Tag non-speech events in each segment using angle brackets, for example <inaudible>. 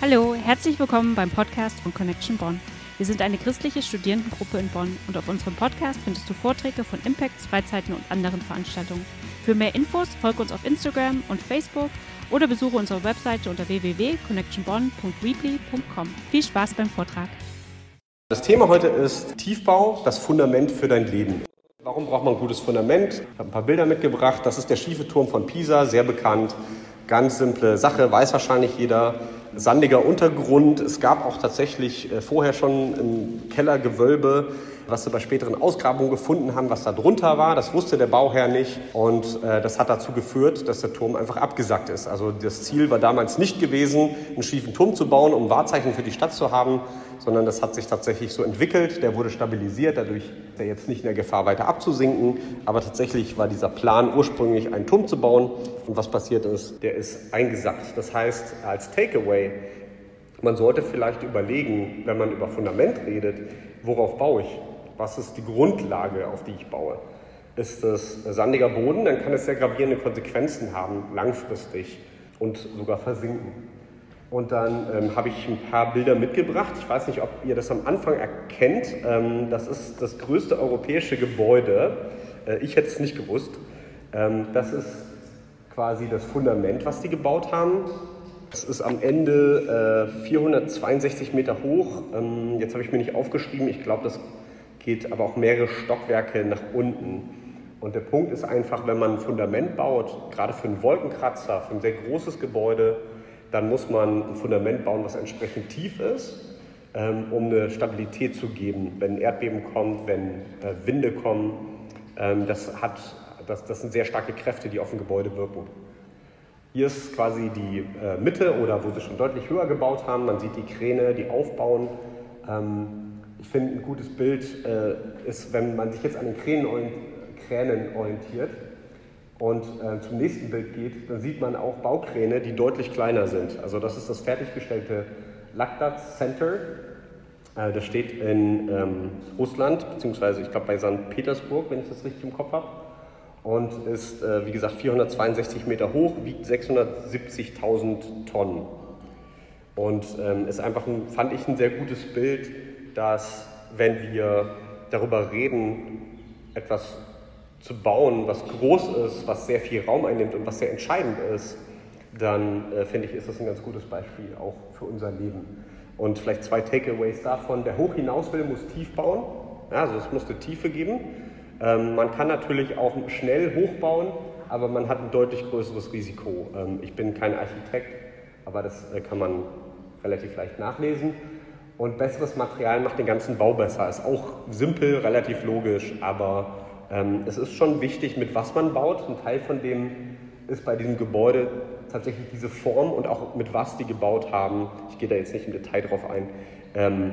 Hallo, herzlich willkommen beim Podcast von Connection Bonn. Wir sind eine christliche Studierendengruppe in Bonn und auf unserem Podcast findest du Vorträge von Impacts, Freizeiten und anderen Veranstaltungen. Für mehr Infos folge uns auf Instagram und Facebook oder besuche unsere Webseite unter www.connectionbonn.weebly.com. Viel Spaß beim Vortrag. Das Thema heute ist Tiefbau, das Fundament für dein Leben. Warum braucht man ein gutes Fundament? Ich habe ein paar Bilder mitgebracht. Das ist der schiefe Turm von Pisa, sehr bekannt. Ganz simple Sache, weiß wahrscheinlich jeder sandiger Untergrund. Es gab auch tatsächlich äh, vorher schon ein Kellergewölbe, was sie bei späteren Ausgrabungen gefunden haben, was da drunter war. Das wusste der Bauherr nicht und äh, das hat dazu geführt, dass der Turm einfach abgesackt ist. Also das Ziel war damals nicht gewesen, einen schiefen Turm zu bauen, um Wahrzeichen für die Stadt zu haben, sondern das hat sich tatsächlich so entwickelt. Der wurde stabilisiert, dadurch ist er jetzt nicht in der Gefahr, weiter abzusinken. Aber tatsächlich war dieser Plan ursprünglich, einen Turm zu bauen. Und was passiert ist, der ist eingesackt. Das heißt, als Takeaway, man sollte vielleicht überlegen, wenn man über Fundament redet, worauf baue ich? Was ist die Grundlage, auf die ich baue? Ist es sandiger Boden, dann kann es sehr gravierende Konsequenzen haben, langfristig und sogar versinken. Und dann ähm, habe ich ein paar Bilder mitgebracht. Ich weiß nicht, ob ihr das am Anfang erkennt. Ähm, das ist das größte europäische Gebäude. Äh, ich hätte es nicht gewusst. Ähm, das ist quasi das Fundament, was die gebaut haben. Es ist am Ende äh, 462 Meter hoch. Ähm, jetzt habe ich mir nicht aufgeschrieben. Ich glaube, das geht aber auch mehrere Stockwerke nach unten. Und der Punkt ist einfach, wenn man ein Fundament baut, gerade für einen Wolkenkratzer, für ein sehr großes Gebäude, dann muss man ein Fundament bauen, was entsprechend tief ist, ähm, um eine Stabilität zu geben, wenn Erdbeben kommt, wenn äh, Winde kommen. Ähm, das, hat, das, das sind sehr starke Kräfte, die auf ein Gebäude wirken. Hier ist quasi die äh, Mitte oder wo sie schon deutlich höher gebaut haben. Man sieht die Kräne, die aufbauen. Ähm, ich finde, ein gutes Bild äh, ist, wenn man sich jetzt an den Kränen orientiert und äh, zum nächsten Bild geht, dann sieht man auch Baukräne, die deutlich kleiner sind. Also das ist das fertiggestellte Lagdat Center. Äh, das steht in ähm, Russland, beziehungsweise ich glaube bei St. Petersburg, wenn ich das richtig im Kopf habe. Und ist, äh, wie gesagt, 462 Meter hoch, wiegt 670.000 Tonnen. Und ähm, ist einfach, ein, fand ich, ein sehr gutes Bild dass wenn wir darüber reden, etwas zu bauen, was groß ist, was sehr viel Raum einnimmt und was sehr entscheidend ist, dann äh, finde ich, ist das ein ganz gutes Beispiel auch für unser Leben. Und vielleicht zwei Takeaways davon. Der hoch hinaus will, muss tief bauen. Ja, also es muss eine Tiefe geben. Ähm, man kann natürlich auch schnell hochbauen, aber man hat ein deutlich größeres Risiko. Ähm, ich bin kein Architekt, aber das äh, kann man relativ leicht nachlesen. Und besseres Material macht den ganzen Bau besser. Ist auch simpel, relativ logisch, aber ähm, es ist schon wichtig, mit was man baut. Ein Teil von dem ist bei diesem Gebäude tatsächlich diese Form und auch mit was die gebaut haben. Ich gehe da jetzt nicht im Detail drauf ein. Ähm,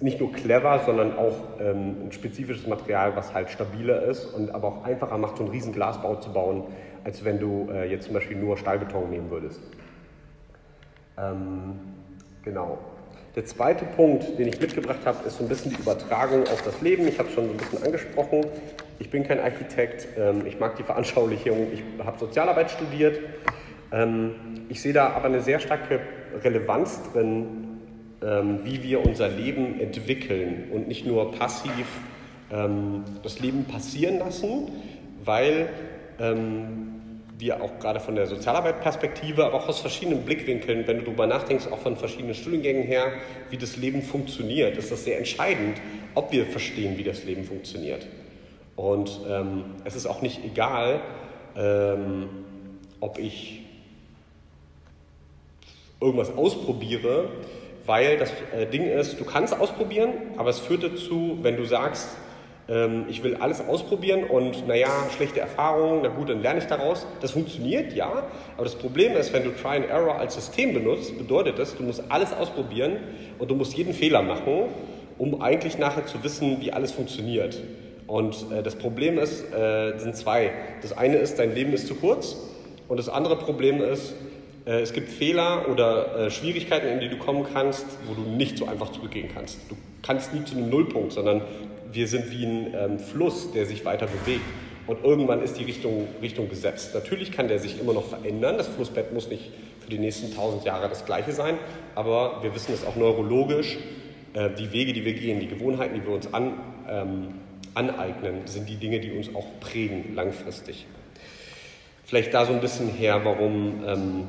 nicht nur clever, sondern auch ähm, ein spezifisches Material, was halt stabiler ist und aber auch einfacher macht, so einen riesen Glasbau zu bauen, als wenn du äh, jetzt zum Beispiel nur Stahlbeton nehmen würdest. Ähm, genau. Der zweite Punkt, den ich mitgebracht habe, ist so ein bisschen die Übertragung auf das Leben. Ich habe es schon so ein bisschen angesprochen. Ich bin kein Architekt. Ähm, ich mag die Veranschaulichung. Ich habe Sozialarbeit studiert. Ähm, ich sehe da aber eine sehr starke Relevanz drin, ähm, wie wir unser Leben entwickeln und nicht nur passiv das Leben passieren lassen, weil wir auch gerade von der Sozialarbeit-Perspektive, aber auch aus verschiedenen Blickwinkeln, wenn du darüber nachdenkst, auch von verschiedenen Studiengängen her, wie das Leben funktioniert, ist das sehr entscheidend, ob wir verstehen, wie das Leben funktioniert. Und ähm, es ist auch nicht egal, ähm, ob ich irgendwas ausprobiere, weil das äh, Ding ist, du kannst ausprobieren, aber es führt dazu, wenn du sagst, ähm, ich will alles ausprobieren und naja, schlechte Erfahrungen, na gut, dann lerne ich daraus. Das funktioniert, ja, aber das Problem ist, wenn du Try and Error als System benutzt, bedeutet das, du musst alles ausprobieren und du musst jeden Fehler machen, um eigentlich nachher zu wissen, wie alles funktioniert. Und äh, das Problem ist, äh, sind zwei. Das eine ist, dein Leben ist zu kurz und das andere Problem ist, äh, es gibt Fehler oder äh, Schwierigkeiten, in die du kommen kannst, wo du nicht so einfach zurückgehen kannst. Du kannst nie zu einem Nullpunkt, sondern wir sind wie ein ähm, Fluss, der sich weiter bewegt. und irgendwann ist die Richtung, Richtung gesetzt. Natürlich kann der sich immer noch verändern. Das Flussbett muss nicht für die nächsten tausend Jahre das gleiche sein, aber wir wissen es auch neurologisch. Äh, die Wege, die wir gehen, die Gewohnheiten, die wir uns an, ähm, aneignen, sind die Dinge, die uns auch prägen langfristig. Vielleicht da so ein bisschen her, warum ähm,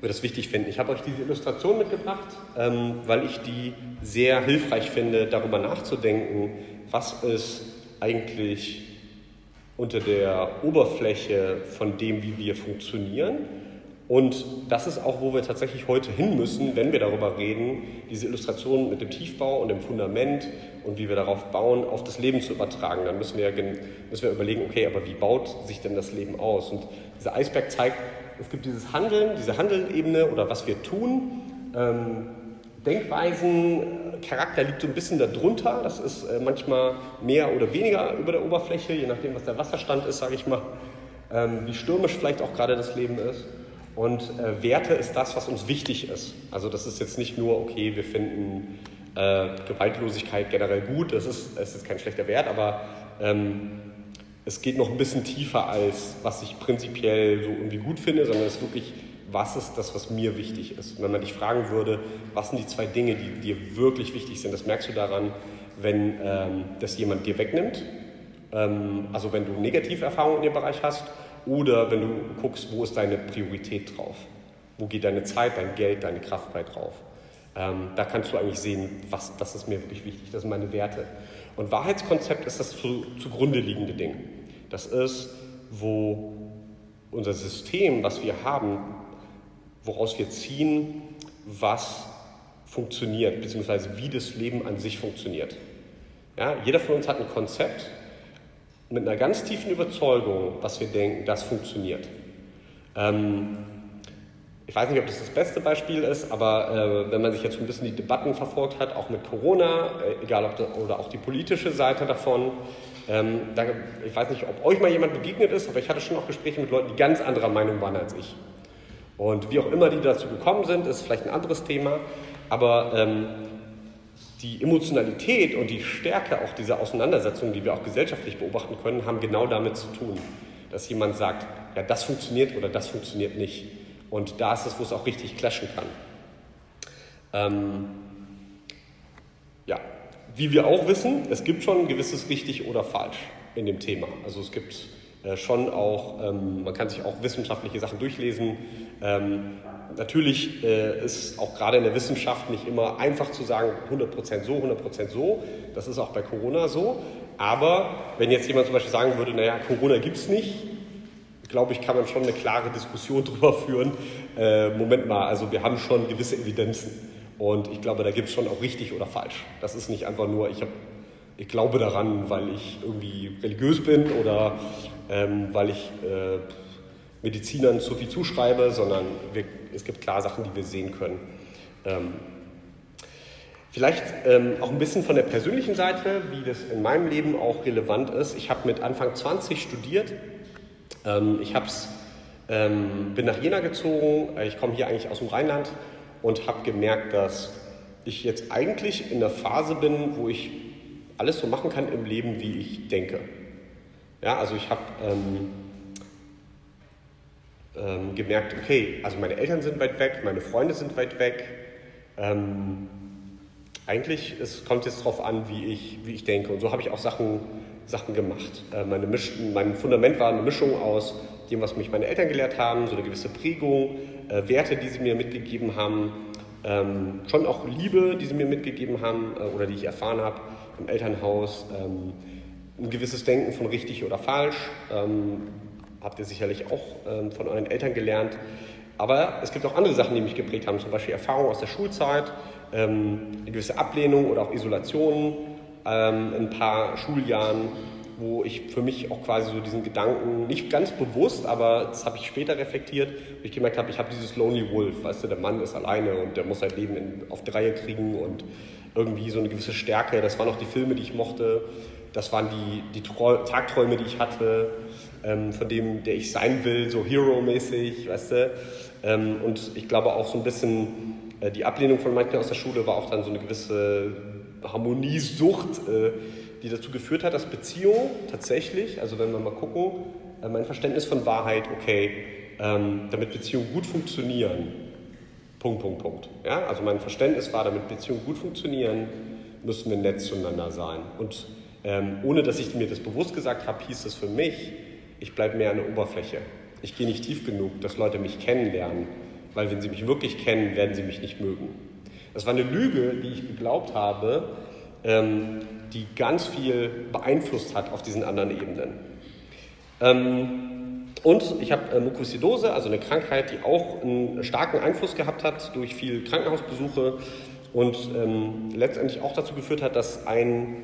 wir das wichtig finden. Ich habe euch diese Illustration mitgebracht, ähm, weil ich die sehr hilfreich finde, darüber nachzudenken, was ist eigentlich unter der Oberfläche von dem, wie wir funktionieren. Und das ist auch, wo wir tatsächlich heute hin müssen, wenn wir darüber reden, diese Illustration mit dem Tiefbau und dem Fundament und wie wir darauf bauen, auf das Leben zu übertragen. Dann müssen wir, müssen wir überlegen, okay, aber wie baut sich denn das Leben aus? Und dieser Eisberg zeigt, es gibt dieses Handeln, diese Handelebene oder was wir tun. Ähm, Denkweisen, Charakter liegt so ein bisschen darunter. Das ist äh, manchmal mehr oder weniger über der Oberfläche, je nachdem, was der Wasserstand ist, sage ich mal. Ähm, wie stürmisch vielleicht auch gerade das Leben ist. Und äh, Werte ist das, was uns wichtig ist. Also das ist jetzt nicht nur, okay, wir finden äh, Gewaltlosigkeit generell gut, das ist, das ist kein schlechter Wert, aber ähm, es geht noch ein bisschen tiefer als, was ich prinzipiell so irgendwie gut finde, sondern es ist wirklich, was ist das, was mir wichtig ist. Und wenn man dich fragen würde, was sind die zwei Dinge, die dir wirklich wichtig sind, das merkst du daran, wenn ähm, das jemand dir wegnimmt. Ähm, also wenn du negative Erfahrungen in dem Bereich hast oder wenn du guckst, wo ist deine Priorität drauf. Wo geht deine Zeit, dein Geld, deine Kraft bei drauf. Ähm, da kannst du eigentlich sehen, was, das ist mir wirklich wichtig, das sind meine Werte. Und Wahrheitskonzept ist das zu, zugrunde liegende Ding. Das ist, wo unser System, was wir haben, woraus wir ziehen, was funktioniert, beziehungsweise wie das Leben an sich funktioniert. Ja, jeder von uns hat ein Konzept mit einer ganz tiefen Überzeugung, was wir denken, das funktioniert. Ähm, ich weiß nicht, ob das das beste Beispiel ist, aber äh, wenn man sich jetzt ein bisschen die Debatten verfolgt hat, auch mit Corona, äh, egal ob da, oder auch die politische Seite davon, ähm, da, ich weiß nicht, ob euch mal jemand begegnet ist, aber ich hatte schon auch Gespräche mit Leuten, die ganz anderer Meinung waren als ich. Und wie auch immer die dazu gekommen sind, ist vielleicht ein anderes Thema, aber ähm, die Emotionalität und die Stärke auch dieser Auseinandersetzungen, die wir auch gesellschaftlich beobachten können, haben genau damit zu tun, dass jemand sagt, ja, das funktioniert oder das funktioniert nicht. Und da ist es, wo es auch richtig clashen kann. Ähm, ja, wie wir auch wissen, es gibt schon ein gewisses richtig oder falsch in dem Thema. Also es gibt schon auch, ähm, man kann sich auch wissenschaftliche Sachen durchlesen. Ähm, natürlich äh, ist auch gerade in der Wissenschaft nicht immer einfach zu sagen, 100% so, 100% so. Das ist auch bei Corona so. Aber wenn jetzt jemand zum Beispiel sagen würde, naja, Corona gibt es nicht, glaube ich, kann man schon eine klare Diskussion <laughs> darüber führen. Äh, Moment mal, also wir haben schon gewisse Evidenzen. Und ich glaube, da gibt es schon auch richtig oder falsch. Das ist nicht einfach nur, ich, hab, ich glaube daran, weil ich irgendwie religiös bin oder ähm, weil ich äh, Medizinern zu viel zuschreibe, sondern wir, es gibt klar Sachen, die wir sehen können. Ähm, Vielleicht ähm, auch ein bisschen von der persönlichen Seite, wie das in meinem Leben auch relevant ist. Ich habe mit Anfang 20 studiert ähm, ich hab's, ähm, bin nach Jena gezogen, äh, ich komme hier eigentlich aus dem Rheinland und habe gemerkt, dass ich jetzt eigentlich in der Phase bin, wo ich alles so machen kann im Leben, wie ich denke. Ja, also ich habe ähm, ähm, gemerkt, okay, also meine Eltern sind weit weg, meine Freunde sind weit weg. Ähm, eigentlich es kommt jetzt darauf an, wie ich, wie ich denke. Und so habe ich auch Sachen Sachen gemacht. Äh, meine Misch mein Fundament war eine Mischung aus dem, was mich meine Eltern gelehrt haben, so eine gewisse Prägung, äh, Werte, die sie mir mitgegeben haben, ähm, schon auch Liebe, die sie mir mitgegeben haben äh, oder die ich erfahren habe im Elternhaus, ähm, ein gewisses Denken von richtig oder falsch, ähm, habt ihr sicherlich auch ähm, von euren Eltern gelernt. Aber es gibt auch andere Sachen, die mich geprägt haben, zum Beispiel Erfahrungen aus der Schulzeit, ähm, eine gewisse Ablehnung oder auch Isolation, ähm, ein paar Schuljahren, wo ich für mich auch quasi so diesen Gedanken, nicht ganz bewusst, aber das habe ich später reflektiert, wo ich gemerkt habe, ich habe dieses Lonely Wolf, weißt du, der Mann ist alleine und der muss sein Leben in, auf die Reihe kriegen und irgendwie so eine gewisse Stärke. Das waren auch die Filme, die ich mochte. Das waren die, die Tagträume, die ich hatte, ähm, von dem, der ich sein will, so Hero-mäßig, weißt du. Ähm, und ich glaube auch so ein bisschen, äh, die Ablehnung von manchen aus der Schule war auch dann so eine gewisse Harmoniesucht, äh, die dazu geführt hat, dass Beziehungen tatsächlich, also wenn wir mal gucken, äh, mein Verständnis von Wahrheit, okay, ähm, damit Beziehungen gut funktionieren, Punkt, Punkt, Punkt. Ja? Also mein Verständnis war, damit Beziehungen gut funktionieren, müssen wir nett zueinander sein. Und ähm, ohne dass ich mir das bewusst gesagt habe, hieß es für mich, ich bleibe mehr an der Oberfläche. Ich gehe nicht tief genug, dass Leute mich kennenlernen, weil wenn sie mich wirklich kennen, werden sie mich nicht mögen. Das war eine Lüge, die ich geglaubt habe, ähm, die ganz viel beeinflusst hat auf diesen anderen Ebenen. Ähm, und ich habe äh, Mukosidose, also eine Krankheit, die auch einen starken Einfluss gehabt hat durch viel Krankenhausbesuche und ähm, letztendlich auch dazu geführt hat, dass ein,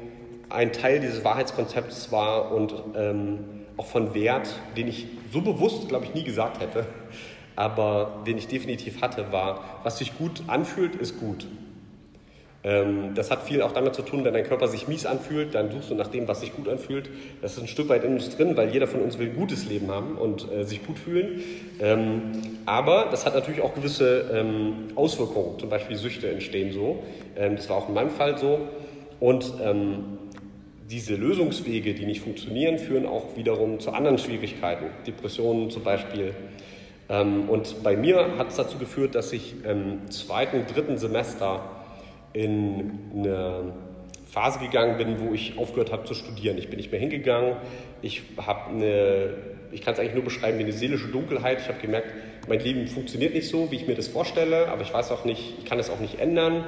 ein Teil dieses Wahrheitskonzepts war und ähm, auch von Wert, den ich so bewusst, glaube ich, nie gesagt hätte, aber den ich definitiv hatte, war, was sich gut anfühlt, ist gut. Ähm, das hat viel auch damit zu tun, wenn dein Körper sich mies anfühlt, dann suchst du nach dem, was sich gut anfühlt. Das ist ein Stück weit in uns drin, weil jeder von uns will ein gutes Leben haben und äh, sich gut fühlen. Ähm, aber das hat natürlich auch gewisse ähm, Auswirkungen, zum Beispiel Süchte entstehen so. Ähm, das war auch in meinem Fall so. Und ähm, diese Lösungswege, die nicht funktionieren, führen auch wiederum zu anderen Schwierigkeiten, Depressionen zum Beispiel. Ähm, und bei mir hat es dazu geführt, dass ich im zweiten, dritten Semester in eine Phase gegangen bin, wo ich aufgehört habe zu studieren. Ich bin nicht mehr hingegangen. Ich habe eine, ich kann es eigentlich nur beschreiben wie eine seelische Dunkelheit. Ich habe gemerkt, mein Leben funktioniert nicht so, wie ich mir das vorstelle, aber ich weiß auch nicht, ich kann es auch nicht ändern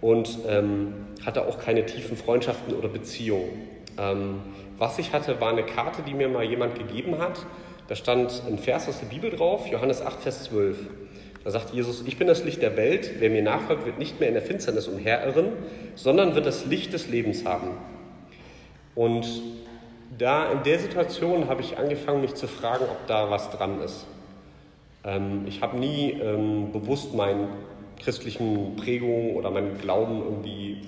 und ähm, hatte auch keine tiefen Freundschaften oder Beziehungen. Ähm, was ich hatte, war eine Karte, die mir mal jemand gegeben hat. Da stand ein Vers aus der Bibel drauf, Johannes 8, Vers 12. Da sagt Jesus, ich bin das Licht der Welt, wer mir nachfolgt, wird nicht mehr in der Finsternis umherirren, sondern wird das Licht des Lebens haben. Und da in der Situation habe ich angefangen, mich zu fragen, ob da was dran ist. Ähm, ich habe nie ähm, bewusst meinen christlichen Prägungen oder meinen Glauben irgendwie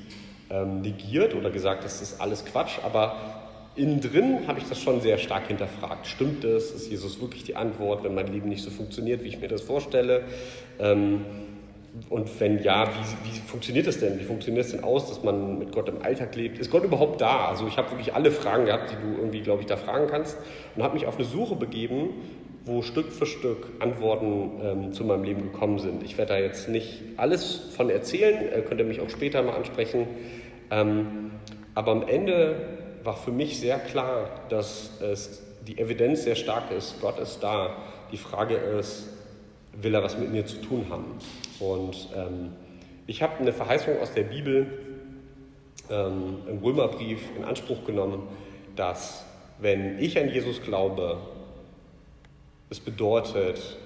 ähm, negiert oder gesagt, das ist alles Quatsch, aber innen drin habe ich das schon sehr stark hinterfragt. Stimmt es? Ist Jesus wirklich die Antwort, wenn mein Leben nicht so funktioniert, wie ich mir das vorstelle? Ähm, und wenn ja, wie, wie funktioniert das denn? Wie funktioniert es denn aus, dass man mit Gott im Alltag lebt? Ist Gott überhaupt da? Also ich habe wirklich alle Fragen gehabt, die du irgendwie, glaube ich, da fragen kannst und habe mich auf eine Suche begeben, wo Stück für Stück Antworten ähm, zu meinem Leben gekommen sind. Ich werde da jetzt nicht alles von erzählen, äh, könnt ihr mich auch später mal ansprechen. Ähm, aber am Ende war für mich sehr klar, dass es, die Evidenz sehr stark ist, Gott ist da. Die Frage ist, will er was mit mir zu tun haben? Und ähm, ich habe eine Verheißung aus der Bibel ähm, im Römerbrief in Anspruch genommen, dass wenn ich an Jesus glaube, es bedeutet,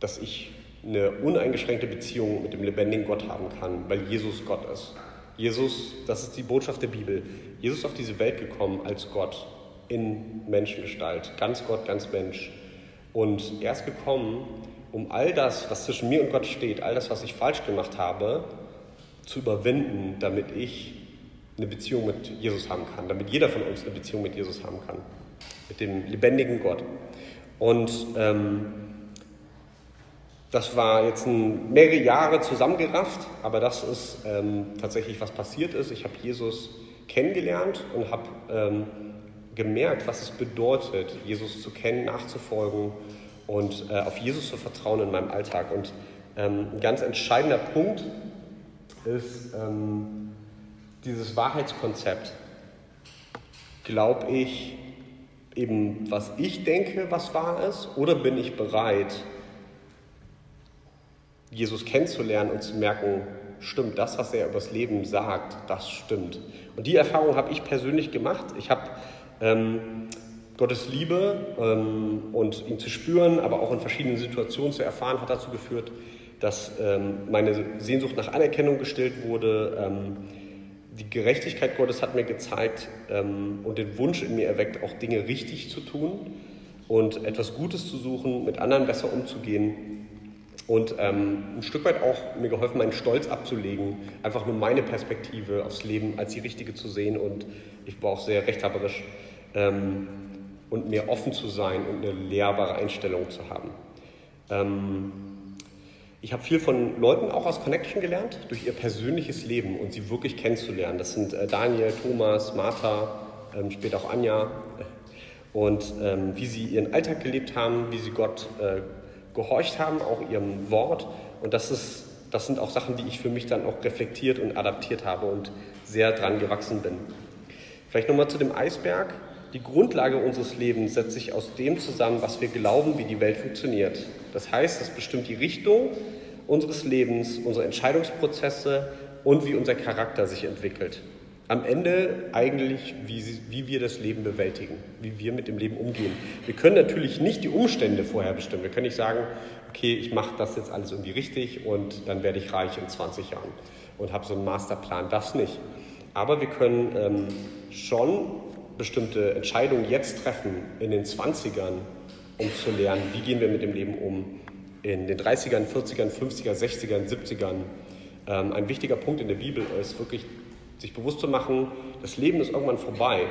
dass ich eine uneingeschränkte Beziehung mit dem lebendigen Gott haben kann, weil Jesus Gott ist. Jesus, das ist die Botschaft der Bibel. Jesus ist auf diese Welt gekommen als Gott in Menschengestalt, ganz Gott, ganz Mensch. Und er ist gekommen, um all das, was zwischen mir und Gott steht, all das, was ich falsch gemacht habe, zu überwinden, damit ich eine Beziehung mit Jesus haben kann, damit jeder von uns eine Beziehung mit Jesus haben kann, mit dem lebendigen Gott. Und ähm, das war jetzt ein, mehrere Jahre zusammengerafft, aber das ist ähm, tatsächlich, was passiert ist. Ich habe Jesus kennengelernt und habe ähm, gemerkt, was es bedeutet, Jesus zu kennen, nachzufolgen und äh, auf Jesus zu vertrauen in meinem Alltag. Und ähm, ein ganz entscheidender Punkt ist ähm, dieses Wahrheitskonzept. Glaube ich eben, was ich denke, was wahr ist, oder bin ich bereit, Jesus kennenzulernen und zu merken, stimmt, das, was er über das Leben sagt, das stimmt. Und die Erfahrung habe ich persönlich gemacht. Ich habe ähm, Gottes Liebe ähm, und ihn zu spüren, aber auch in verschiedenen Situationen zu erfahren, hat dazu geführt, dass ähm, meine Sehnsucht nach Anerkennung gestillt wurde. Ähm, die Gerechtigkeit Gottes hat mir gezeigt ähm, und den Wunsch in mir erweckt, auch Dinge richtig zu tun und etwas Gutes zu suchen, mit anderen besser umzugehen und ähm, ein Stück weit auch mir geholfen, meinen Stolz abzulegen, einfach nur meine Perspektive aufs Leben als die richtige zu sehen. Und ich war auch sehr rechthaberisch ähm, und mir offen zu sein und eine lehrbare Einstellung zu haben. Ähm, Ich habe viel von Leuten auch aus Connection gelernt, durch ihr persönliches Leben und sie wirklich kennenzulernen. Das sind äh, Daniel, Thomas, Martha, ähm, später auch Anja. Und ähm, wie sie ihren Alltag gelebt haben, wie sie Gott äh, gehorcht haben, auch ihrem Wort. Und das, ist, das sind auch Sachen, die ich für mich dann auch reflektiert und adaptiert habe und sehr dran gewachsen bin. Vielleicht nochmal zu dem Eisberg. Die Grundlage unseres Lebens setzt sich aus dem zusammen, was wir glauben, wie die Welt funktioniert. Das heißt, es bestimmt die Richtung unseres Lebens, unsere Entscheidungsprozesse und wie unser Charakter sich entwickelt. Am Ende eigentlich, wie, wie wir das Leben bewältigen, wie wir mit dem Leben umgehen. Wir können natürlich nicht die Umstände vorher bestimmen. Wir können nicht sagen, okay, ich mache das jetzt alles irgendwie richtig und dann werde ich reich in 20 Jahren und habe so einen Masterplan. Das nicht. Aber wir können ähm, schon bestimmte Entscheidungen jetzt treffen in den 20ern, um zu lernen, wie gehen wir mit dem Leben um in den 30ern, 40ern, 50ern, 60ern, 70ern. Ähm, ein wichtiger Punkt in der Bibel ist wirklich, sich bewusst zu machen, das Leben ist irgendwann vorbei.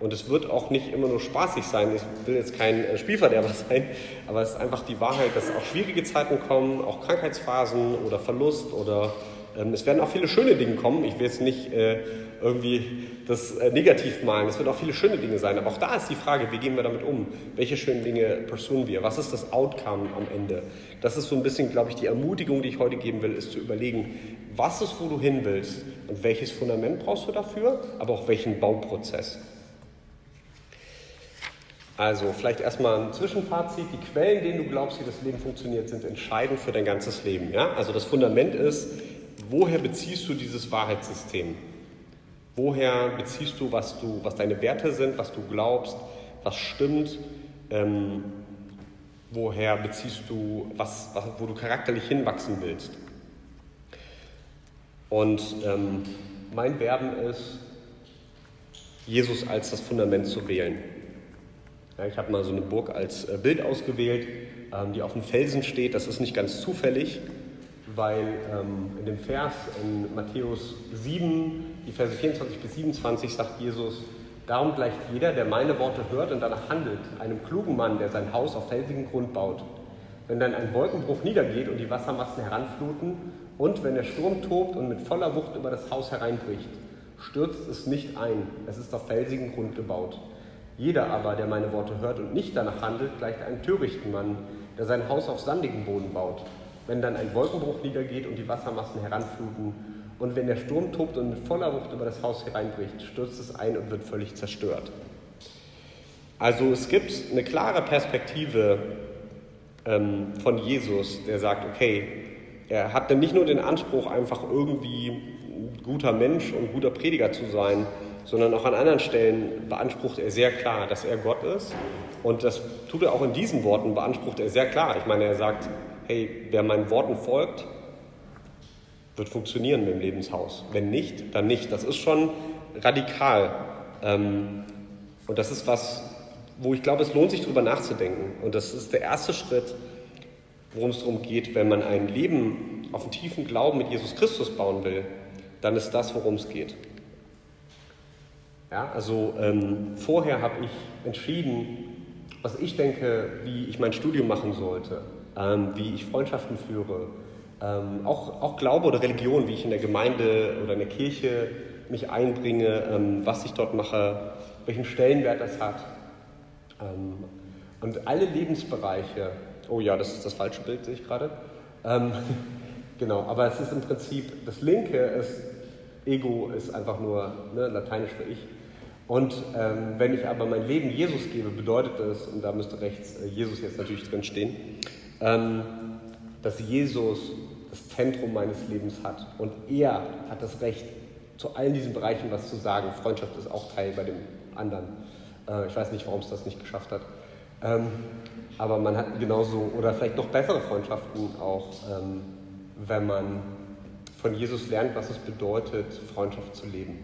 Und es wird auch nicht immer nur spaßig sein. Ich will jetzt kein äh, Spielverderber <laughs> sein, aber es ist einfach die Wahrheit, dass auch schwierige Zeiten kommen, auch Krankheitsphasen oder Verlust oder ähm, es werden auch viele schöne Dinge kommen. Ich will jetzt nicht äh, irgendwie das äh, negativ malen. Es wird auch viele schöne Dinge sein. Aber auch da ist die Frage, wie gehen wir damit um? Welche schönen Dinge pursuen wir? Was ist das Outcome am Ende? Das ist so ein bisschen, glaube ich, die Ermutigung, die ich heute geben will, ist zu überlegen, was ist, wo du hin willst und welches Fundament brauchst du dafür, aber auch welchen Bauprozess. Also vielleicht erstmal ein Zwischenfazit. Die Quellen, denen du glaubst, wie das Leben funktioniert, sind entscheidend für dein ganzes Leben. Ja? Also das Fundament ist, woher beziehst du dieses Wahrheitssystem? Woher beziehst du, was, du, was deine Werte sind, was du glaubst, was stimmt? Ähm, woher beziehst du, was, was, wo du charakterlich hinwachsen willst? Und ähm, mein Werben ist, Jesus als das Fundament zu wählen. Ja, ich habe mal so eine Burg als äh, Bild ausgewählt, ähm, die auf dem Felsen steht. Das ist nicht ganz zufällig weil ähm, in dem Vers in Matthäus 7, die Verse 24 bis 27 sagt Jesus, darum gleicht jeder, der meine Worte hört und danach handelt, einem klugen Mann, der sein Haus auf felsigen Grund baut. Wenn dann ein Wolkenbruch niedergeht und die Wassermassen heranfluten und wenn der Sturm tobt und mit voller Wucht über das Haus hereinbricht, stürzt es nicht ein, es ist auf felsigen Grund gebaut. Jeder aber, der meine Worte hört und nicht danach handelt, gleicht einem törichten Mann, der sein Haus auf sandigen Boden baut wenn dann ein Wolkenbruch niedergeht und die Wassermassen heranfluten und wenn der Sturm tobt und mit voller Wucht über das Haus hereinbricht, stürzt es ein und wird völlig zerstört. Also es gibt eine klare Perspektive ähm, von Jesus, der sagt, okay, er hat dann nicht nur den Anspruch, einfach irgendwie ein guter Mensch und guter Prediger zu sein, sondern auch an anderen Stellen beansprucht er sehr klar, dass er Gott ist. Und das tut er auch in diesen Worten, beansprucht er sehr klar. Ich meine, er sagt, hey, wer meinen Worten folgt, wird funktionieren mit dem Lebenshaus. Wenn nicht, dann nicht. Das ist schon radikal. Ähm, und das ist was, wo ich glaube, es lohnt sich darüber nachzudenken. Und das ist der erste Schritt, worum es darum geht, wenn man ein Leben auf einen tiefen Glauben mit Jesus Christus bauen will, dann ist das, worum es geht. Ja, also ähm, vorher habe ich entschieden, was ich denke, wie ich mein Studium machen sollte ähm, wie ich Freundschaften führe, ähm, auch, auch Glaube oder Religion, wie ich in der Gemeinde oder in der Kirche mich einbringe, ähm, was ich dort mache, welchen Stellenwert das hat. Ähm, und alle Lebensbereiche, oh ja, das ist das falsche Bild, sehe ich gerade. Ähm, <laughs> genau, aber es ist im Prinzip, das linke ist, Ego ist einfach nur ne, lateinisch für ich. Und ähm, wenn ich aber mein Leben Jesus gebe, bedeutet das, und da müsste rechts äh, Jesus jetzt natürlich drin stehen, ähm, dass Jesus das Zentrum meines Lebens hat. Und er hat das Recht, zu allen diesen Bereichen was zu sagen. Freundschaft ist auch Teil bei dem anderen. Äh, ich weiß nicht, warum es das nicht geschafft hat. Ähm, aber man hat genauso, oder vielleicht noch bessere Freundschaften auch, ähm, wenn man von Jesus lernt, was es bedeutet, Freundschaft zu leben.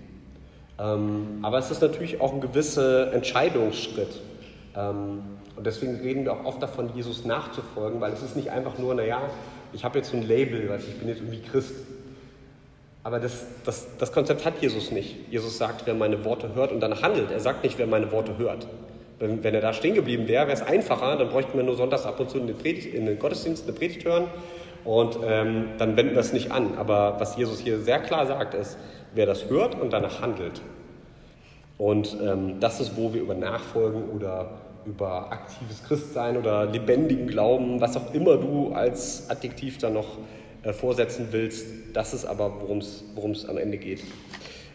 Ähm, aber es ist natürlich auch ein gewisser Entscheidungsschritt. Und deswegen reden wir auch oft davon, Jesus nachzufolgen, weil es ist nicht einfach nur, naja, ich habe jetzt so ein Label, weiß ich bin jetzt irgendwie Christ. Aber das, das, das Konzept hat Jesus nicht. Jesus sagt, wer meine Worte hört und dann handelt. Er sagt nicht, wer meine Worte hört. Wenn, wenn er da stehen geblieben wäre, wäre es einfacher, dann bräuchten wir nur sonntags ab und zu in den, Predigt, in den Gottesdienst eine Predigt hören Und ähm, dann wenden wir es nicht an. Aber was Jesus hier sehr klar sagt, ist, wer das hört und danach handelt. Und ähm, das ist, wo wir über Nachfolgen oder über aktives Christsein oder lebendigen Glauben, was auch immer du als Adjektiv da noch äh, vorsetzen willst, das ist aber, worum es am Ende geht.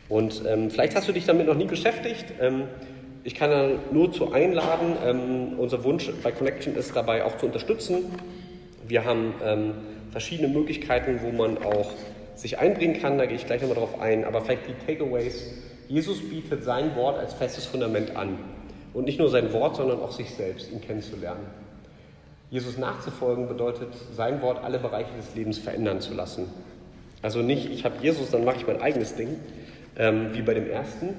Und ähm, vielleicht hast du dich damit noch nie beschäftigt. Ähm, ich kann da nur zu einladen. Ähm, unser Wunsch bei Connection ist dabei auch zu unterstützen. Wir haben ähm, verschiedene Möglichkeiten, wo man auch sich einbringen kann. Da gehe ich gleich nochmal drauf ein. Aber vielleicht die Takeaways. Jesus bietet sein Wort als festes Fundament an. Und nicht nur sein Wort, sondern auch sich selbst, ihn kennenzulernen. Jesus nachzufolgen bedeutet, sein Wort alle Bereiche des Lebens verändern zu lassen. Also nicht, ich habe Jesus, dann mache ich mein eigenes Ding, ähm, wie bei dem ersten,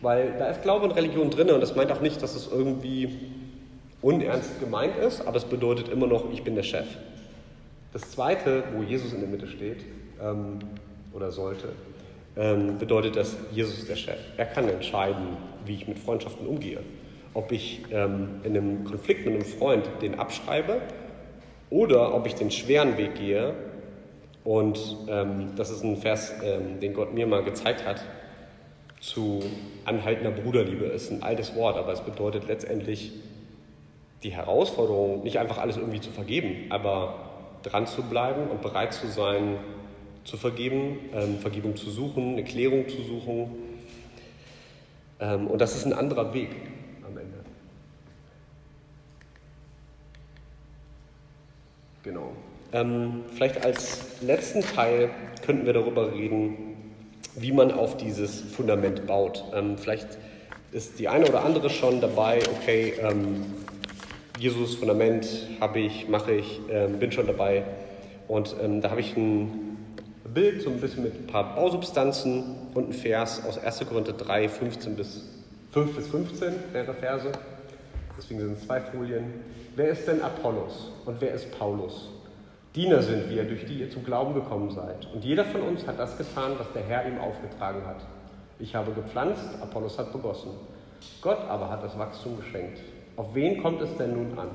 weil da ist Glaube und Religion drin und das meint auch nicht, dass es irgendwie unernst gemeint ist, aber es bedeutet immer noch, ich bin der Chef. Das zweite, wo Jesus in der Mitte steht ähm, oder sollte, ähm, bedeutet, dass Jesus der Chef. Er kann entscheiden, wie ich mit Freundschaften umgehe ob ich ähm, in einem Konflikt mit einem Freund den abschreibe oder ob ich den schweren Weg gehe. Und ähm, das ist ein Vers, ähm, den Gott mir mal gezeigt hat, zu anhaltender Bruderliebe. Ist ein altes Wort, aber es bedeutet letztendlich die Herausforderung, nicht einfach alles irgendwie zu vergeben, aber dran zu bleiben und bereit zu sein, zu vergeben, ähm, Vergebung zu suchen, eine Klärung zu suchen. Ähm, und das ist ein anderer Weg. Genau. Ähm, vielleicht als letzten Teil könnten wir darüber reden, wie man auf dieses Fundament baut. Ähm, vielleicht ist die eine oder andere schon dabei, okay, ähm, Jesus Fundament habe ich, mache ich, ähm, bin schon dabei. Und ähm, da habe ich ein Bild, so ein bisschen mit ein paar Bausubstanzen und ein Vers aus 1. Korinther 3, 15 bis 5 bis 15, mehrere Verse. Deswegen sind es zwei Folien. Wer ist denn Apollos und wer ist Paulus? Diener sind wir, durch die ihr zum Glauben gekommen seid. Und jeder von uns hat das getan, was der Herr ihm aufgetragen hat. Ich habe gepflanzt, Apollos hat begossen. Gott aber hat das Wachstum geschenkt. Auf wen kommt es denn nun an?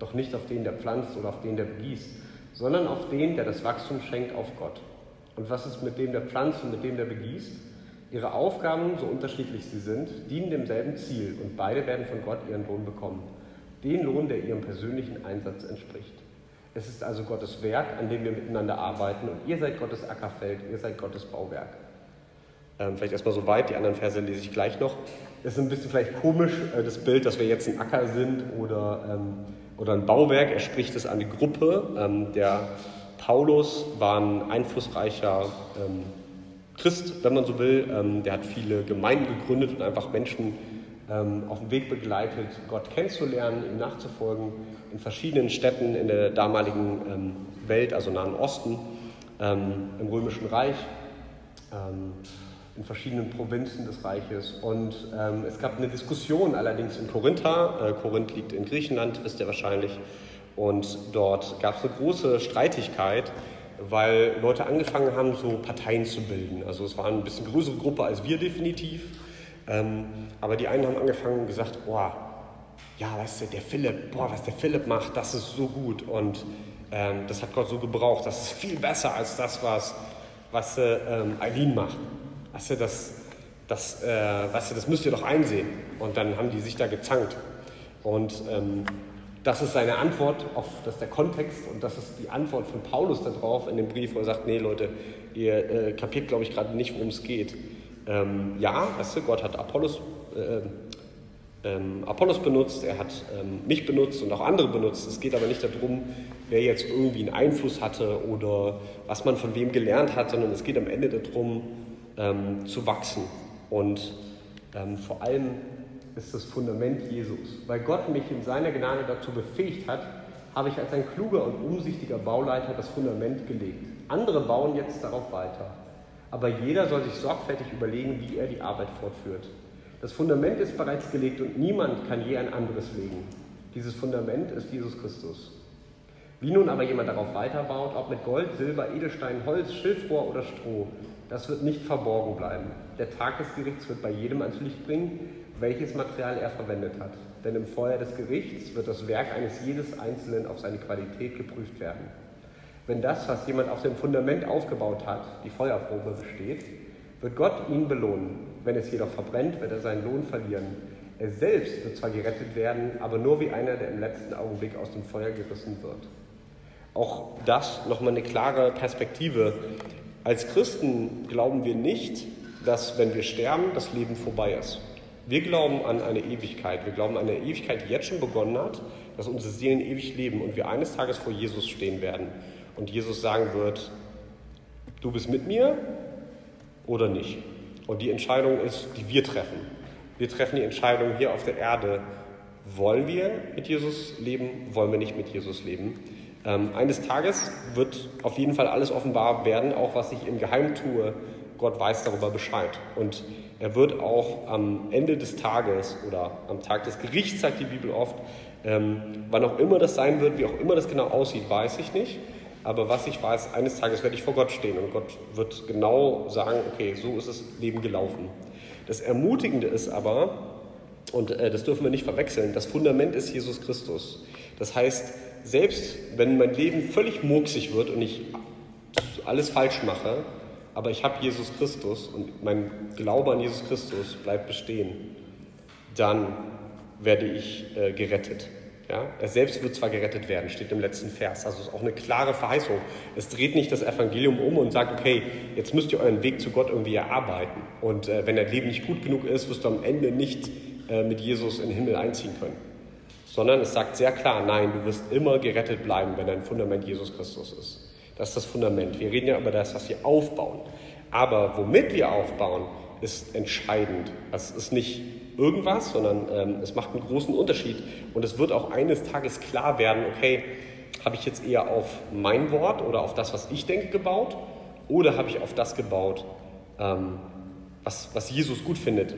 Doch nicht auf den, der pflanzt oder auf den, der begießt, sondern auf den, der das Wachstum schenkt, auf Gott. Und was ist mit dem, der pflanzt und mit dem, der begießt? Ihre Aufgaben, so unterschiedlich sie sind, dienen demselben Ziel und beide werden von Gott ihren Lohn bekommen den Lohn, der ihrem persönlichen Einsatz entspricht. Es ist also Gottes Werk, an dem wir miteinander arbeiten und ihr seid Gottes Ackerfeld, ihr seid Gottes Bauwerk. Ähm, vielleicht erstmal so weit, die anderen Verse lese ich gleich noch. Es ist ein bisschen vielleicht komisch, äh, das Bild, dass wir jetzt ein Acker sind oder, ähm, oder ein Bauwerk. Er spricht es an die Gruppe. Ähm, der Paulus war ein einflussreicher ähm, Christ, wenn man so will. Ähm, der hat viele Gemeinden gegründet und einfach Menschen ähm, auf dem Weg begleitet, Gott kennenzulernen, ihm nachzufolgen, in verschiedenen Städten in der damaligen ähm, Welt, also Nahen Osten, ähm, im Römischen Reich, in verschiedenen Provinzen des Reiches. Und es gab eine Diskussion allerdings in Korintha. Äh, Korinth liegt in Griechenland, wisst ihr wahrscheinlich. Und dort gab es eine große Streitigkeit, weil Leute angefangen haben, so Parteien zu bilden. Also es war eine bisschen größere Gruppe als wir definitiv. Ähm, aber die einen haben angefangen und gesagt, boah, ja, weißt du, der Philipp, boah, was der Philipp macht, das ist so gut und ähm, das hat Gott so gebraucht, das ist viel besser als das, was, was äh, ähm, Eileen macht. Weißt du, das, das, äh, weißt du, das müsst ihr doch einsehen. Und dann haben die sich da gezankt. Und ähm, das ist seine Antwort auf das ist der Kontext und das ist die Antwort von Paulus darauf in dem Brief, wo er sagt, nee Leute, ihr äh, kapiert, glaube ich, gerade nicht, worum es geht. Ähm, ja, weißt du, Gott hat Apollos, äh, ähm, Apollos benutzt, er hat ähm, mich benutzt und auch andere benutzt. Es geht aber nicht darum, wer jetzt irgendwie einen Einfluss hatte oder was man von wem gelernt hat, sondern es geht am Ende darum, ähm, zu wachsen. Und ähm, vor allem ist das Fundament Jesus. Weil Gott mich in seiner Gnade dazu befähigt hat, habe ich als ein kluger und umsichtiger Bauleiter das Fundament gelegt. Andere bauen jetzt darauf weiter. Aber jeder soll sich sorgfältig überlegen, wie er die Arbeit fortführt. Das Fundament ist bereits gelegt und niemand kann je ein anderes legen. Dieses Fundament ist Jesus Christus. Wie nun aber jemand darauf weiterbaut, ob mit Gold, Silber, Edelstein, Holz, Schilfrohr oder Stroh, das wird nicht verborgen bleiben. Der Tag des Gerichts wird bei jedem ans Licht bringen, welches Material er verwendet hat. Denn im Feuer des Gerichts wird das Werk eines jedes Einzelnen auf seine Qualität geprüft werden. Wenn das, was jemand auf dem Fundament aufgebaut hat, die Feuerprobe besteht, wird Gott ihn belohnen. Wenn es jedoch verbrennt, wird er seinen Lohn verlieren. Er selbst wird zwar gerettet werden, aber nur wie einer, der im letzten Augenblick aus dem Feuer gerissen wird. Auch das nochmal eine klare Perspektive. Als Christen glauben wir nicht, dass wenn wir sterben, das Leben vorbei ist. Wir glauben an eine Ewigkeit. Wir glauben an eine Ewigkeit, die jetzt schon begonnen hat, dass unsere Seelen ewig leben und wir eines Tages vor Jesus stehen werden und Jesus sagen wird, du bist mit mir oder nicht. Und die Entscheidung ist, die wir treffen. Wir treffen die Entscheidung hier auf der Erde, wollen wir mit Jesus leben, wollen wir nicht mit Jesus leben. Ähm, eines Tages wird auf jeden Fall alles offenbar werden, auch was ich im Geheim tue. Gott weiß darüber Bescheid. Und er wird auch am Ende des Tages oder am Tag des Gerichts, sagt die Bibel oft, ähm, wann auch immer das sein wird, wie auch immer das genau aussieht, weiß ich nicht. Aber was ich weiß, eines Tages werde ich vor Gott stehen und Gott wird genau sagen, okay, so ist das Leben gelaufen. Das Ermutigende ist aber, und äh, das dürfen wir nicht verwechseln, das Fundament ist Jesus Christus. Das heißt, selbst wenn mein Leben völlig murksig wird und ich alles falsch mache, aber ich habe Jesus Christus und mein Glaube an Jesus Christus bleibt bestehen, dann werde ich äh, gerettet. Ja? Er selbst wird zwar gerettet werden, steht im letzten Vers. Also ist auch eine klare Verheißung. Es dreht nicht das Evangelium um und sagt, okay, jetzt müsst ihr euren Weg zu Gott irgendwie erarbeiten. Und äh, wenn dein Leben nicht gut genug ist, wirst du am Ende nicht äh, mit Jesus in den Himmel einziehen können. Sondern es sagt sehr klar, nein, du wirst immer gerettet bleiben, wenn dein Fundament Jesus Christus ist. Das ist das Fundament. Wir reden ja über das, was wir aufbauen. Aber womit wir aufbauen, ist entscheidend. Das ist nicht irgendwas, sondern ähm, es macht einen großen Unterschied. Und es wird auch eines Tages klar werden, okay, habe ich jetzt eher auf mein Wort oder auf das, was ich denke, gebaut? Oder habe ich auf das gebaut, ähm, was, was Jesus gut findet?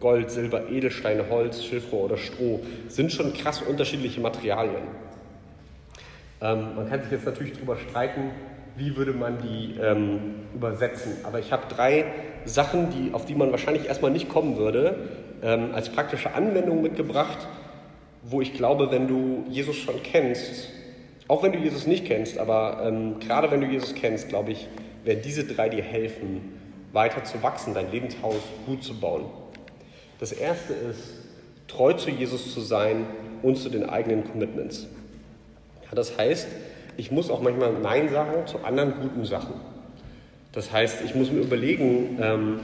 Gold, Silber, Edelsteine, Holz, Schilfrohr oder Stroh sind schon krass unterschiedliche Materialien. Ähm, man kann sich jetzt natürlich darüber streiten, wie würde man die ähm, übersetzen. Aber ich habe drei Sachen, die, auf die man wahrscheinlich erstmal nicht kommen würde, ähm, als praktische Anwendung mitgebracht, wo ich glaube, wenn du Jesus schon kennst, auch wenn du Jesus nicht kennst, aber ähm, gerade wenn du Jesus kennst, glaube ich, werden diese drei dir helfen, weiter zu wachsen, dein Lebenshaus gut zu bauen. Das erste ist, treu zu Jesus zu sein und zu den eigenen Commitments. Ja, das heißt, ich muss auch manchmal Nein sagen zu anderen guten Sachen. Das heißt, ich muss mir überlegen, ähm,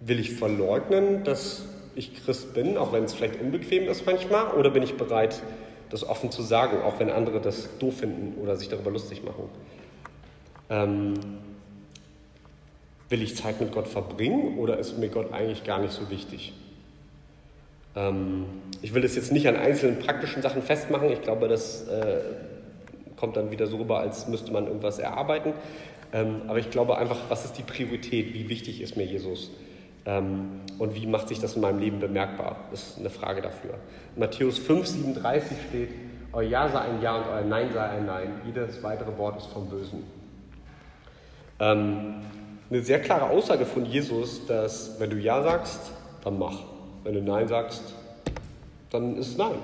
will ich verleugnen, dass ich Christ bin, auch wenn es vielleicht unbequem ist manchmal, oder bin ich bereit, das offen zu sagen, auch wenn andere das doof finden oder sich darüber lustig machen? Ähm, will ich Zeit mit Gott verbringen oder ist mir Gott eigentlich gar nicht so wichtig? Ähm, ich will das jetzt nicht an einzelnen praktischen Sachen festmachen. Ich glaube, das äh, kommt dann wieder so rüber, als müsste man irgendwas erarbeiten. Ähm, aber ich glaube einfach, was ist die Priorität? Wie wichtig ist mir Jesus? Ähm, und wie macht sich das in meinem Leben bemerkbar? Das ist eine Frage dafür. Matthäus 5, 37 steht, euer Ja sei ein Ja und euer Nein sei ein Nein. Jedes weitere Wort ist vom Bösen. Ähm, eine sehr klare Aussage von Jesus, dass wenn du Ja sagst, dann mach. Wenn du Nein sagst, dann ist es Nein.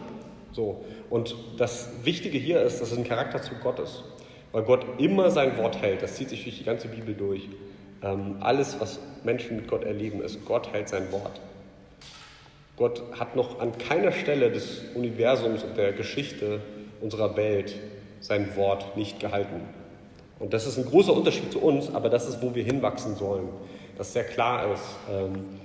So. Und das Wichtige hier ist, dass es ein Charakterzug Gottes. Weil Gott immer sein Wort hält. Das zieht sich durch die ganze Bibel durch. Ähm, alles, was Menschen mit Gott erleben, ist, Gott hält sein Wort. Gott hat noch an keiner Stelle des Universums und der Geschichte unserer Welt sein Wort nicht gehalten. Und das ist ein großer Unterschied zu uns, aber das ist, wo wir hinwachsen sollen. Dass sehr klar ist, ähm,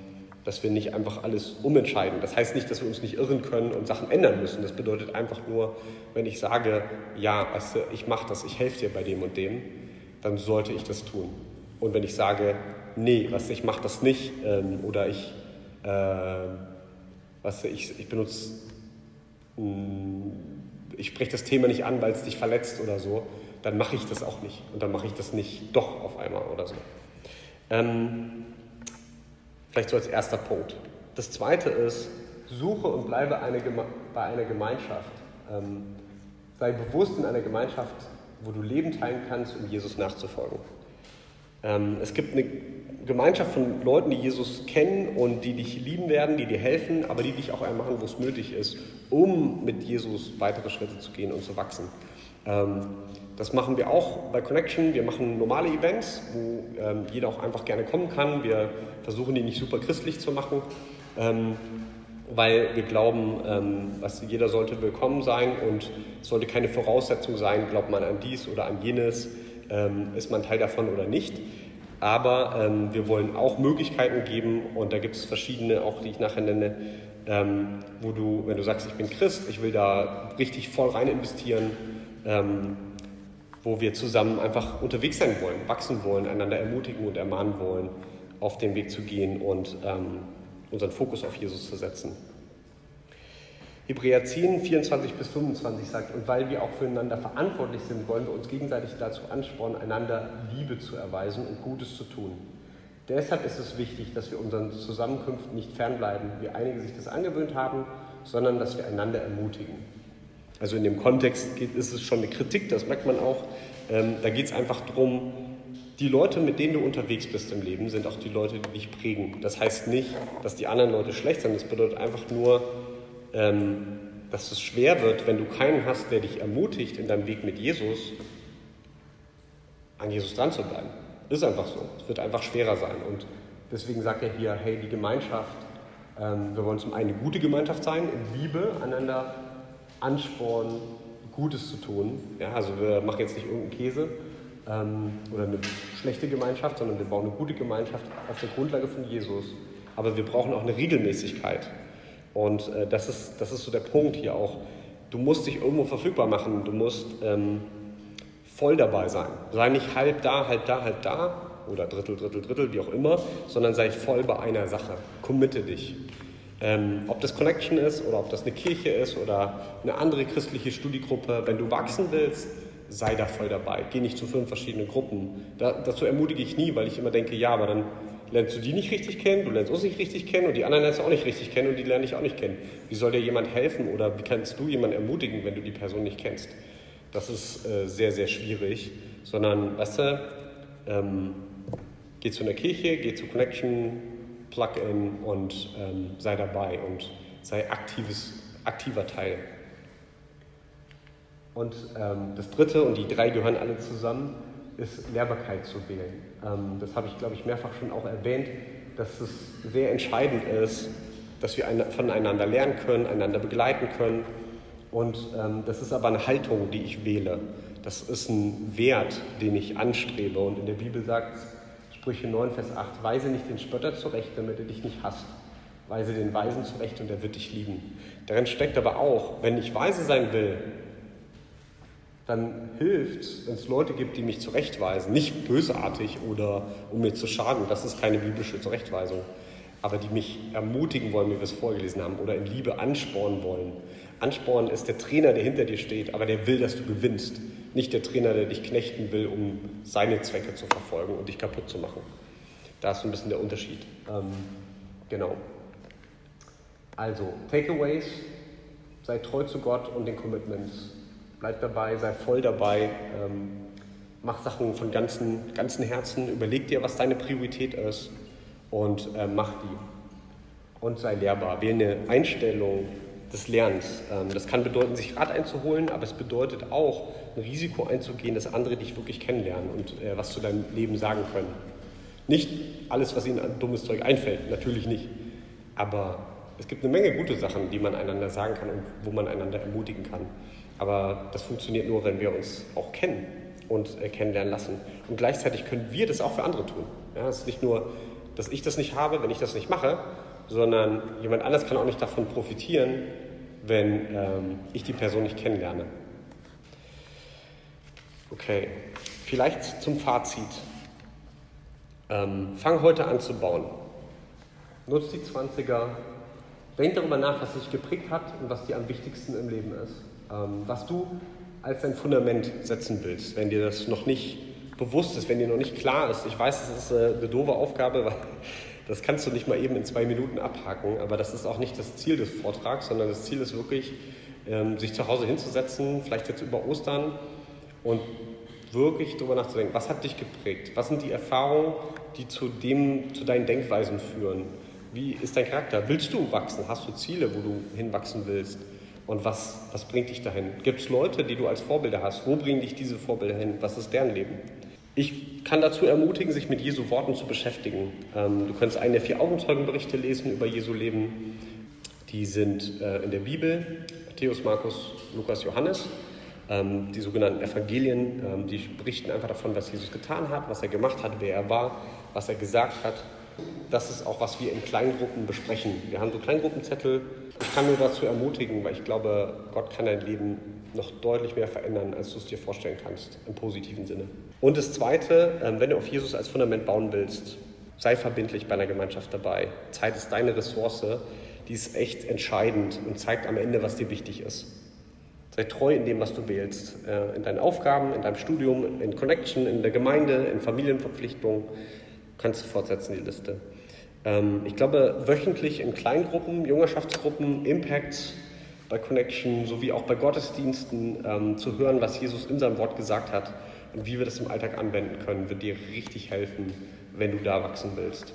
dass wir nicht einfach alles umentscheiden. Das heißt nicht, dass wir uns nicht irren können und Sachen ändern müssen. Das bedeutet einfach nur, wenn ich sage, ja, weißt du, ich mache das, ich helfe dir bei dem und dem, dann sollte ich das tun. Und wenn ich sage, nee, was ich mache das nicht ähm, oder ich, äh, was ich, ich benutze, mh, mm, ich spreche das Thema nicht an, weil es dich verletzt oder so, dann mache ich das auch nicht und dann mache ich das nicht doch auf einmal oder so. Ähm, vielleicht so als erster Punkt. Das zweite ist, suche und bleibe eine bei einer Gemeinschaft. Ähm, sei bewusst in einer Gemeinschaft, wo du Leben teilen kannst, um Jesus nachzufolgen. Ähm, es gibt eine Gemeinschaft von Leuten, die Jesus kennen und die dich lieben werden, die dir helfen, aber die dich auch einmal machen, wo es nötig ist, um mit Jesus weitere Schritte zu gehen und zu wachsen. Ähm, das machen wir auch bei Connection. Wir machen normale Events, wo ähm, jeder auch einfach gerne kommen kann. Wir versuchen die nicht super christlich zu machen, ähm, weil wir glauben, ähm, dass jeder sollte willkommen sein und es sollte keine Voraussetzung sein, glaubt man an dies oder an jenes, ähm, ist man Teil davon oder nicht. Aber ähm, wir wollen auch Möglichkeiten geben und da gibt es verschiedene, auch die ich nachher nenne, ähm, wo du, wenn du sagst, ich bin Christ, ich will da richtig voll rein investieren, wo wir zusammen einfach unterwegs sein wollen, wachsen wollen, einander ermutigen und ermahnen wollen, auf den Weg zu gehen und ähm, unseren Fokus auf Jesus zu setzen. Hebräer 10, 24 bis 25 sagt, und weil wir auch füreinander verantwortlich sind, wollen wir uns gegenseitig dazu anspornen, einander Liebe zu erweisen und Gutes zu tun. Deshalb ist es wichtig, dass wir unseren Zusammenkünften nicht fernbleiben, wie einige sich das angewöhnt haben, sondern dass wir einander ermutigen. Also in dem Kontext ist es schon eine Kritik, das merkt man auch. Ähm, da geht es einfach darum, die Leute, mit denen du unterwegs bist im Leben, sind auch die Leute, die dich prägen. Das heißt nicht, dass die anderen Leute schlecht sind. Das bedeutet einfach nur, ähm, dass es schwer wird, wenn du keinen hast, der dich ermutigt, in deinem Weg mit Jesus an Jesus dran zu bleiben. Ist einfach so. Es wird einfach schwerer sein. Und deswegen sagt er hier, hey, die Gemeinschaft, ähm, wir wollen zum einen eine gute Gemeinschaft sein, in Liebe einander anspornen, Gutes zu tun. Ja, also wir machen jetzt nicht irgendeinen Käse ähm, oder eine schlechte Gemeinschaft, sondern wir bauen eine gute Gemeinschaft auf der Grundlage von Jesus. Aber wir brauchen auch eine Regelmäßigkeit. Und äh, das, ist, das ist so der Punkt hier auch. Du musst dich irgendwo verfügbar machen. Du musst ähm, voll dabei sein. Sei nicht halb da, halb da, halb da oder Drittel, Drittel, Drittel, wie auch immer, sondern sei voll bei einer Sache. Committe dich. Ähm, ob das Connection ist oder ob das eine Kirche ist oder eine andere christliche Studiegruppe, wenn du wachsen willst, sei da voll dabei. Geh nicht zu fünf verschiedenen Gruppen. Da, dazu ermutige ich nie, weil ich immer denke, ja, aber dann lernst du die nicht richtig kennen, du lernst uns nicht richtig kennen und die anderen lernst du auch nicht richtig kennen und die lerne ich auch nicht kennen. Wie soll dir jemand helfen oder wie kannst du jemanden ermutigen, wenn du die Person nicht kennst? Das ist äh, sehr, sehr schwierig, sondern, weißt du, ähm, geh zu einer Kirche, geh zu Connection, Plug-in und ähm, sei dabei und sei aktives, aktiver Teil. Und ähm, das dritte, und die drei gehören alle zusammen, ist Lehrbarkeit zu wählen. Ähm, das habe ich, glaube ich, mehrfach schon auch erwähnt, dass es sehr entscheidend ist, dass wir voneinander lernen können, einander begleiten können. Und ähm, das ist aber eine Haltung, die ich wähle. Das ist ein Wert, den ich anstrebe. Und in der Bibel sagt Sprüche 9, Vers 8, weise nicht den Spötter zurecht, damit er dich nicht hasst. Weise den Weisen zurecht und er wird dich lieben. Darin steckt aber auch, wenn ich weise sein will, dann hilft es, wenn es Leute gibt, die mich zurechtweisen. Nicht bösartig oder um mir zu schaden, das ist keine biblische Zurechtweisung. Aber die mich ermutigen wollen, wie wir es vorgelesen haben, oder in Liebe anspornen wollen. Anspornen ist der Trainer, der hinter dir steht, aber der will, dass du gewinnst. Nicht der Trainer, der dich knechten will, um seine Zwecke zu verfolgen und dich kaputt zu machen. Da ist so ein bisschen der Unterschied. Ähm, genau. Also, Takeaways, sei treu zu Gott und den Commitments bleib dabei, sei voll dabei, ähm, mach Sachen von ganzem, ganzem Herzen, überleg dir, was deine Priorität ist und äh, mach die. Und sei lehrbar. Wähle eine Einstellung des Lernens. Ähm, das kann bedeuten, sich Rat einzuholen, aber es bedeutet auch, ein Risiko einzugehen, dass andere dich wirklich kennenlernen und äh, was zu deinem Leben sagen können. Nicht alles, was ihnen an dummes Zeug einfällt, natürlich nicht. Aber es gibt eine Menge gute Sachen, die man einander sagen kann und wo man einander ermutigen kann. Aber das funktioniert nur, wenn wir uns auch kennen und äh, kennenlernen lassen. Und gleichzeitig können wir das auch für andere tun. Ja, es ist nicht nur, dass ich das nicht habe, wenn ich das nicht mache, sondern jemand anders kann auch nicht davon profitieren, wenn ähm, ich die Person nicht kennenlerne. Okay, vielleicht zum Fazit. Ähm, fang heute an zu bauen. Nutz die 20er. Denk darüber nach, was dich geprägt hat und was dir am wichtigsten im Leben ist. Ähm, was du als dein Fundament setzen willst, wenn dir das noch nicht bewusst ist, wenn dir noch nicht klar ist. Ich weiß, das ist äh, eine doofe Aufgabe, <laughs> weil das kannst du nicht mal eben in zwei Minuten abhaken, aber das ist auch nicht das Ziel des Vortrags, sondern das Ziel ist wirklich, ähm, sich zu Hause hinzusetzen, vielleicht jetzt über Ostern und wirklich darüber nachzudenken, was hat dich geprägt? Was sind die Erfahrungen, die zu, dem, zu deinen Denkweisen führen? Wie ist dein Charakter? Willst du wachsen? Hast du Ziele, wo du hinwachsen willst? Und was, was bringt dich dahin? Gibt es Leute, die du als Vorbilder hast? Wo bringen dich diese Vorbilder hin? Was ist deren Leben? Ich kann dazu ermutigen, sich mit Jesu Worten zu beschäftigen. Ähm, du kannst einen der vier Augenzeugenberichte lesen über Jesu Leben. Die sind äh, in der Bibel, Matthäus, Markus, Lukas, Johannes. Ähm, die sogenannten Evangelien, ähm, die berichten einfach davon, was Jesus getan hat, was er gemacht hat, wer er war, was er gesagt hat. Das ist auch, was wir in Kleingruppen besprechen. Wir haben so Kleingruppenzettel. Ich kann nur dazu ermutigen, weil ich glaube, Gott kann dein Leben noch deutlich mehr verändern, als du es dir vorstellen kannst, im positiven Sinne. Und das Zweite, ähm, wenn du auf Jesus als Fundament bauen willst, sei verbindlich bei einer Gemeinschaft dabei. Zeit ist deine Ressource, die ist echt entscheidend und zeigt am Ende, was dir wichtig ist. Sei treu in dem, was du wählst, äh, in deinen Aufgaben, in deinem Studium, in Connection, in der Gemeinde, in Familienverpflichtungen. Kannst du fortsetzen, die Liste. Ähm, ich glaube, wöchentlich in Kleingruppen, Jungerschaftsgruppen, Impacts, bei Connection sowie auch bei Gottesdiensten ähm, zu hören, was Jesus in seinem Wort gesagt hat und wie wir das im Alltag anwenden können, wird dir richtig helfen, wenn du da wachsen willst.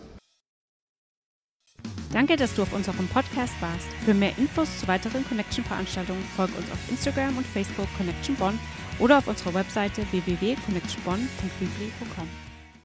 Danke, dass du auf unserem Podcast warst. Für mehr Infos zu weiteren Connection-Veranstaltungen folge uns auf Instagram und Facebook Connection Bonn oder auf unserer Webseite www.connectionbonn.bibli.com.